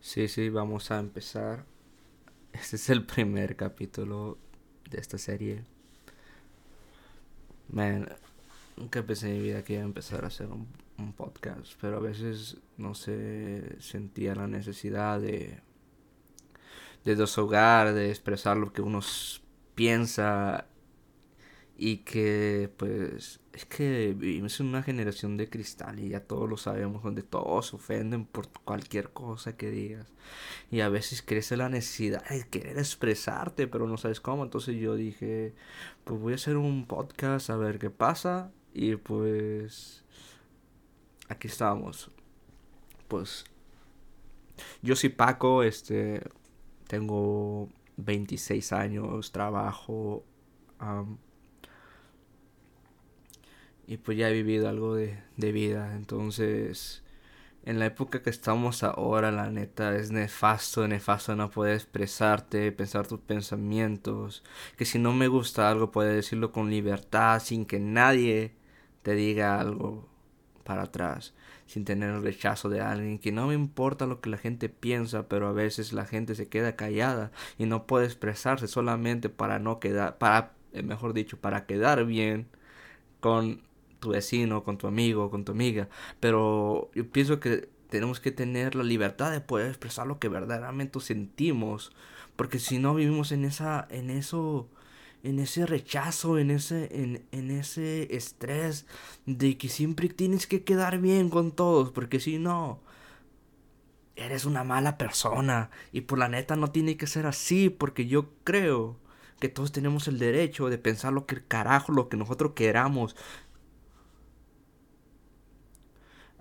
Sí, sí, vamos a empezar. Este es el primer capítulo de esta serie. Man, nunca pensé en mi vida que iba a empezar a hacer un, podcast, pero a veces no sé, sentía la necesidad de de desahogar, de expresar lo que uno piensa y que pues es que vivimos en una generación de cristal y ya todos lo sabemos donde todos se ofenden por cualquier cosa que digas. Y a veces crece la necesidad de querer expresarte pero no sabes cómo. Entonces yo dije pues voy a hacer un podcast a ver qué pasa. Y pues aquí estamos. Pues yo soy Paco este tengo 26 años, trabajo. Y pues ya he vivido algo de, de, vida. Entonces, en la época que estamos ahora, la neta, es nefasto, nefasto no poder expresarte, pensar tus pensamientos. Que si no me gusta algo, puedes decirlo con libertad, sin que nadie te diga algo para atrás sin tener el rechazo de alguien, que no me importa lo que la gente piensa, pero a veces la gente se queda callada y no puede expresarse solamente para no quedar, para, eh, mejor dicho, para quedar bien con tu vecino, con tu amigo, con tu amiga. Pero yo pienso que tenemos que tener la libertad de poder expresar lo que verdaderamente sentimos, porque si no vivimos en esa, en eso, en ese rechazo, en ese, en, en, ese estrés de que siempre tienes que quedar bien con todos, porque si no, eres una mala persona. Y por la neta no tiene que ser así, porque yo creo que todos tenemos el derecho de pensar lo que carajo, lo que nosotros queramos.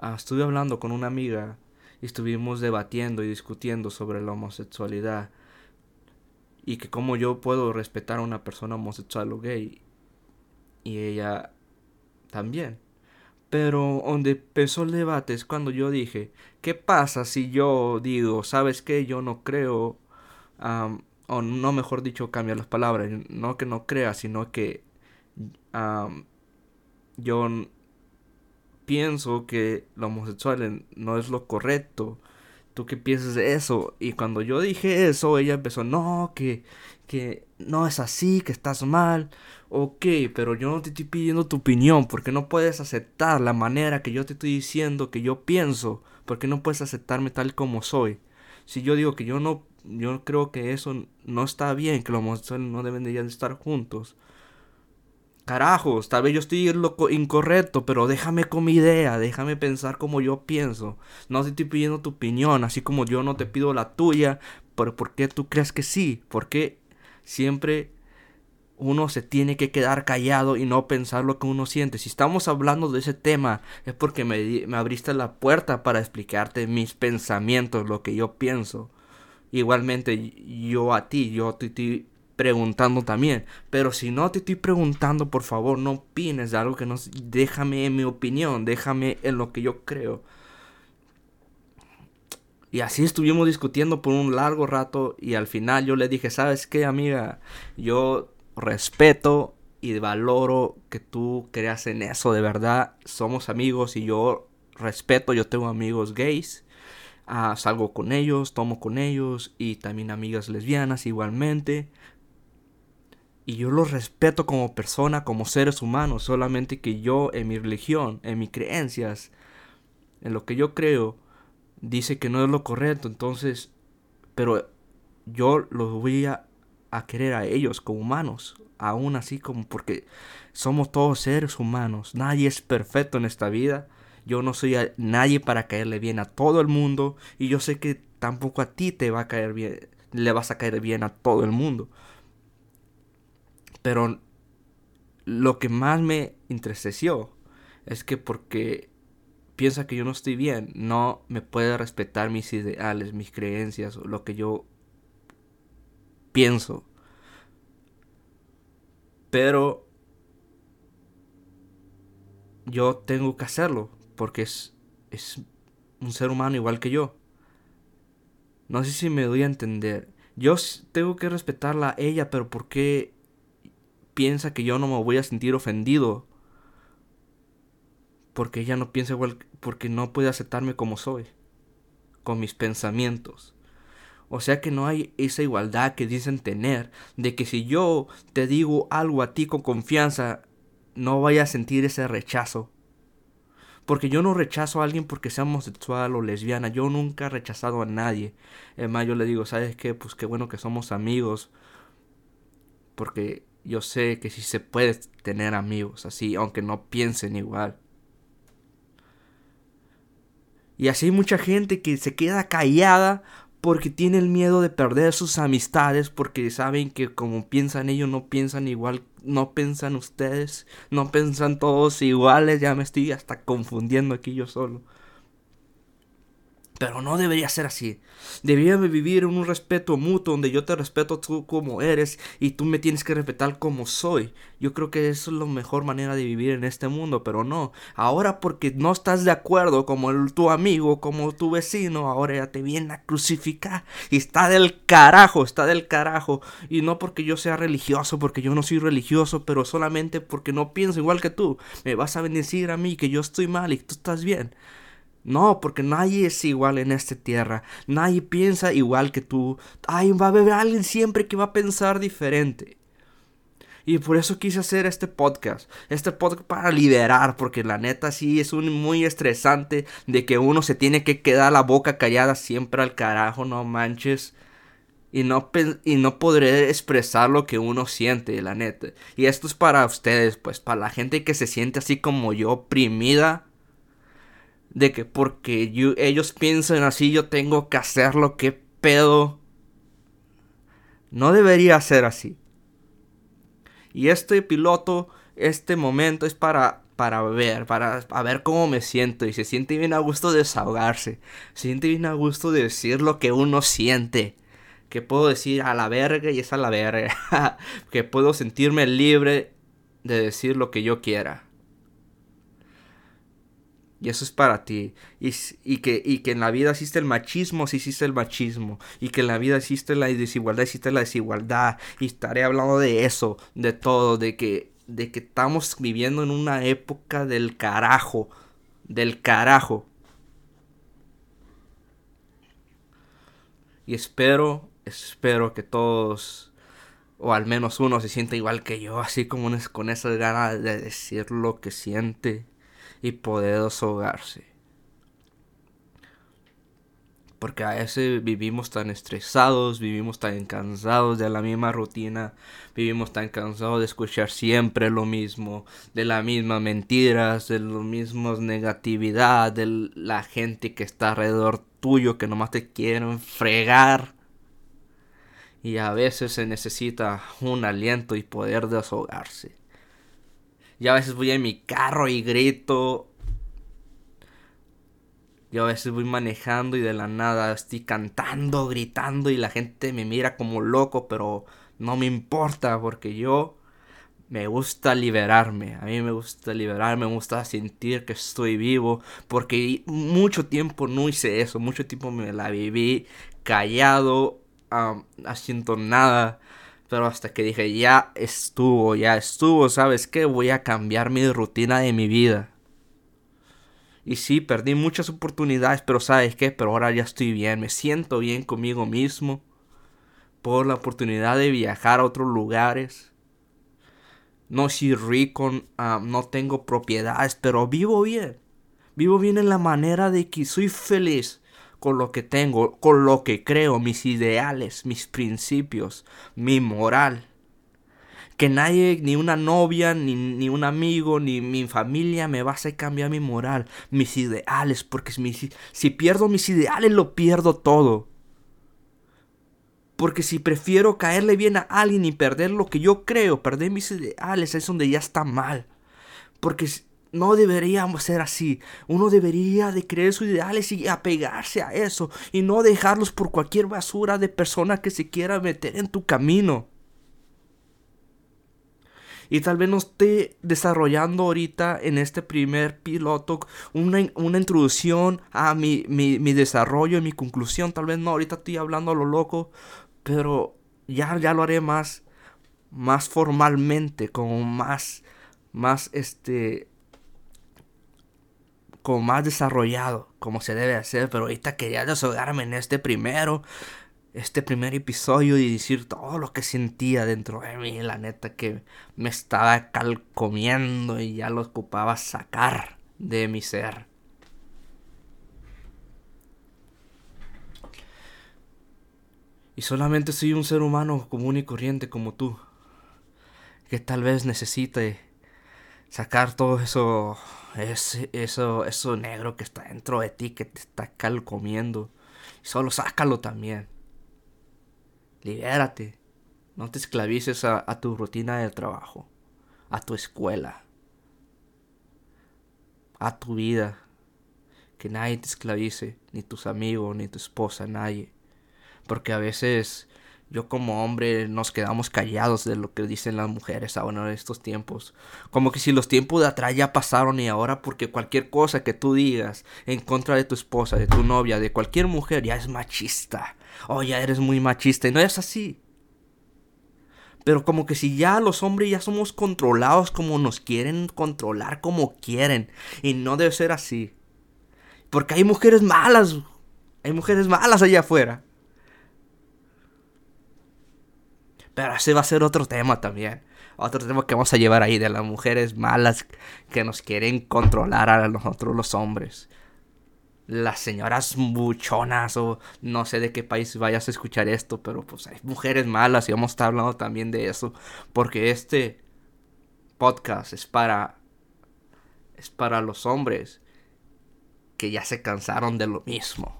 Ah, estuve hablando con una amiga y estuvimos debatiendo y discutiendo sobre la homosexualidad y que como yo puedo respetar a una persona homosexual o gay y ella también. Pero donde empezó el debate es cuando yo dije, ¿qué pasa si yo digo, sabes qué, yo no creo, o no mejor dicho, cambia las palabras, no que no crea, sino que yo pienso que lo homosexual no es lo correcto ¿tú qué piensas de eso? Y cuando yo dije eso, ella empezó, no, que, que no es así, que estás mal. Ok, pero yo no te estoy pidiendo tu opinión, porque no puedes aceptar la manera que yo te estoy diciendo que yo pienso, porque no puedes aceptarme tal como soy. Si yo digo que yo no, yo creo que eso no está bien, que los homosexuales no deben de estar juntos carajos, tal vez yo estoy lo incorrecto, pero déjame con mi idea, déjame pensar como yo pienso. No te estoy pidiendo tu opinión, así como yo no te pido la tuya, pero ¿por qué tú crees que sí? ¿Por qué siempre uno se tiene que quedar callado y no pensar lo que uno siente? Si estamos hablando de ese tema, es porque me, me abriste la puerta para explicarte mis pensamientos, lo que yo pienso. Igualmente yo a ti, yo te estoy preguntando también. Pero si no te estoy preguntando, por favor, no opines de algo que no... Déjame en mi opinión, déjame en lo que yo creo. Y así estuvimos discutiendo por un largo rato y al final yo le dije, ¿sabes qué, amiga? Yo respeto y valoro que tú creas en eso, de verdad. Somos amigos y yo respeto, yo tengo amigos gays. Ah, salgo con ellos, tomo con ellos y también amigas lesbianas igualmente y yo los respeto como persona, como seres humanos, solamente que yo en mi religión, en mis creencias, en lo que yo creo, dice que no es lo correcto, entonces, pero yo los voy a, querer a ellos como humanos, aún así como porque somos todos seres humanos, nadie es perfecto en esta vida, yo no soy nadie para caerle bien a todo el mundo y yo sé que tampoco a ti te va a caer bien, le vas a caer bien a todo el mundo. Pero lo que más me entristeció es que porque piensa que yo no estoy bien, no me puede respetar mis ideales, mis creencias, lo que yo pienso. Pero yo tengo que hacerlo porque es, es un ser humano igual que yo. No sé si me doy a entender. Yo tengo que respetarla a ella, pero ¿por qué piensa que yo no me voy a sentir ofendido porque ella no piensa igual, porque no puede aceptarme como soy. con mis pensamientos. O sea que no hay esa igualdad que dicen tener, de que si yo te digo algo a ti con confianza, no vaya a sentir ese rechazo. Porque yo no rechazo a alguien porque sea homosexual o lesbiana. Yo nunca he rechazado a nadie. Además, yo le digo, ¿sabes qué? Pues qué bueno que somos amigos. Porque yo sé que sí se puede tener amigos así, aunque no piensen igual. Y así hay mucha gente que se queda callada porque tiene el miedo de perder sus amistades, porque saben que como piensan ellos no piensan igual, no piensan ustedes, no piensan todos iguales, ya me estoy hasta confundiendo aquí yo solo. Pero no debería ser así. Debería vivir en un respeto mutuo donde yo te respeto tú como eres y tú me tienes que respetar como soy. Yo creo que eso es la mejor manera de vivir en este mundo, pero no. Ahora porque no estás de acuerdo como el, tu amigo, como tu vecino, ahora ya te viene a crucificar. Y está del carajo, está del carajo. Y no porque yo sea religioso, porque yo no soy religioso, pero solamente porque no pienso igual que tú. Me vas a bendecir a mí que yo estoy mal y tú estás bien. No, porque nadie es igual en esta tierra. Nadie piensa igual que tú. Ay, va a haber alguien siempre que va a pensar diferente. Y por eso quise hacer este podcast. Este podcast para liberar. Porque la neta sí es un muy estresante. De que uno se tiene que quedar la boca callada siempre al carajo. No manches. Y no, y no podré expresar lo que uno siente, la neta. Y esto es para ustedes, pues, para la gente que se siente así como yo, oprimida de que porque ellos piensan así yo tengo que hacerlo, qué pedo. No debería ser así. Y este piloto, este momento es para, para ver, para, ver cómo me siento. Y se siente bien a gusto desahogarse. Se siente bien a gusto de decir lo que uno siente. Que puedo decir a la verga y es a la verga. que puedo sentirme libre de decir lo que yo quiera. Y eso es para ti. Y, y, que, y que en la vida existe el machismo, sí existe el machismo. Y que en la vida existe la desigualdad, existe la desigualdad. Y estaré hablando de eso, de todo, de que, de que estamos viviendo en una época del carajo. Del carajo. Y espero, espero que todos, o al menos uno, se sienta igual que yo, así como con esas ganas de decir lo que siente y poder desahogarse. Porque a veces vivimos tan estresados, vivimos tan cansados de la misma rutina, vivimos tan cansados de escuchar siempre lo mismo, de las mismas mentiras, de las mismas negatividad, de la gente que está alrededor tuyo que nomás te quieren fregar. Y a veces se necesita un aliento y poder desahogarse. Yo a veces voy en mi carro y grito. Yo a veces voy manejando y de la nada estoy cantando, gritando y la gente me mira como loco, pero no me importa porque yo me gusta liberarme. A mí me gusta liberarme, me gusta sentir que estoy vivo porque mucho tiempo no hice eso, mucho tiempo me la viví callado, haciendo nada. Pero hasta que dije, ya estuvo, ya estuvo, ¿sabes qué? Voy a cambiar mi rutina de mi vida. Y sí, perdí muchas oportunidades, pero ¿sabes qué? Pero ahora ya estoy bien, me siento bien conmigo mismo. Por la oportunidad de viajar a otros lugares. No soy rico, no tengo propiedades, pero vivo bien. Vivo bien en la manera de que soy feliz con lo que tengo, con lo que creo, mis ideales, mis principios, mi moral. Que nadie, ni una novia, ni, ni un amigo, ni mi familia me va a cambiar mi moral, mis ideales, porque si, si pierdo mis ideales lo pierdo todo. Porque si prefiero caerle bien a alguien y perder lo que yo creo, perder mis ideales, es donde ya está mal. Porque no deberíamos ser así. Uno debería de creer sus ideales y apegarse a eso y no dejarlos por cualquier basura de persona que se quiera meter en tu camino. Y tal vez no esté desarrollando ahorita en este primer piloto una, introducción a mi, mi, mi desarrollo y mi conclusión. Tal vez no, ahorita estoy hablando a lo loco, pero ya, ya lo haré más, más formalmente, como más, más este, como más desarrollado. como se debe hacer, pero ahorita quería desahogarme en este primero, este primer episodio y decir todo lo que sentía dentro de mí, la neta que me estaba calcomiendo y ya lo ocupaba sacar de mi ser. Y solamente soy un ser humano común y corriente como tú, que tal vez necesite sacar todo eso, eso, eso negro que está dentro de ti, que te está calcomiendo. Solo sácalo también. Libérate. No te esclavices a, a tu rutina de trabajo, a tu escuela, a tu vida. Que nadie te esclavice, ni tus amigos, ni tu esposa, nadie. Porque a veces yo como hombre nos quedamos callados de lo que dicen las mujeres ahora en estos tiempos. Como que si los tiempos de atrás ya pasaron y ahora porque cualquier cosa que tú digas en contra de tu esposa, de tu novia, de cualquier mujer ya es machista. Oh, ya eres muy machista y no es así. Pero como que si ya los hombres ya somos controlados como nos quieren controlar como quieren. Y no debe ser así. Porque hay mujeres malas. Hay mujeres malas allá afuera. Pero ese va a ser otro tema también. Otro tema que vamos a llevar ahí de las mujeres malas que nos quieren controlar a nosotros los hombres. Las señoras buchonas o no sé de qué país vayas a escuchar esto, pero pues hay mujeres malas y vamos a estar hablando también de eso. Porque este podcast es para... Es para los hombres que ya se cansaron de lo mismo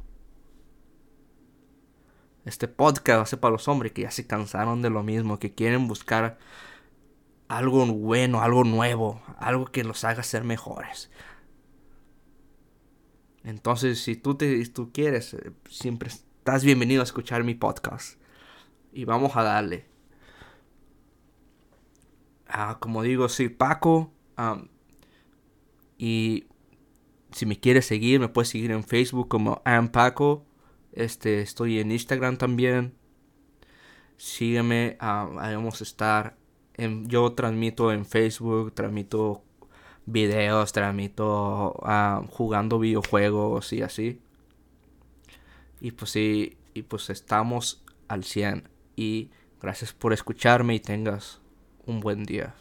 este podcast hace para los hombres que ya se cansaron de lo mismo, que quieren buscar algo bueno, algo nuevo, algo que los haga ser mejores. Entonces, si tú, te, tú quieres, eh, siempre estás bienvenido a escuchar mi podcast. Y vamos a darle. Ah, como digo, soy Paco. y si me quieres seguir, me puedes seguir en Facebook como Paco. Este, estoy en Instagram también. Sígueme, uh, vamos a estar. En, yo transmito en Facebook, transmito videos, transmito uh, jugando videojuegos y así. Y pues sí, y pues estamos al 100. Y gracias por escucharme y tengas un buen día.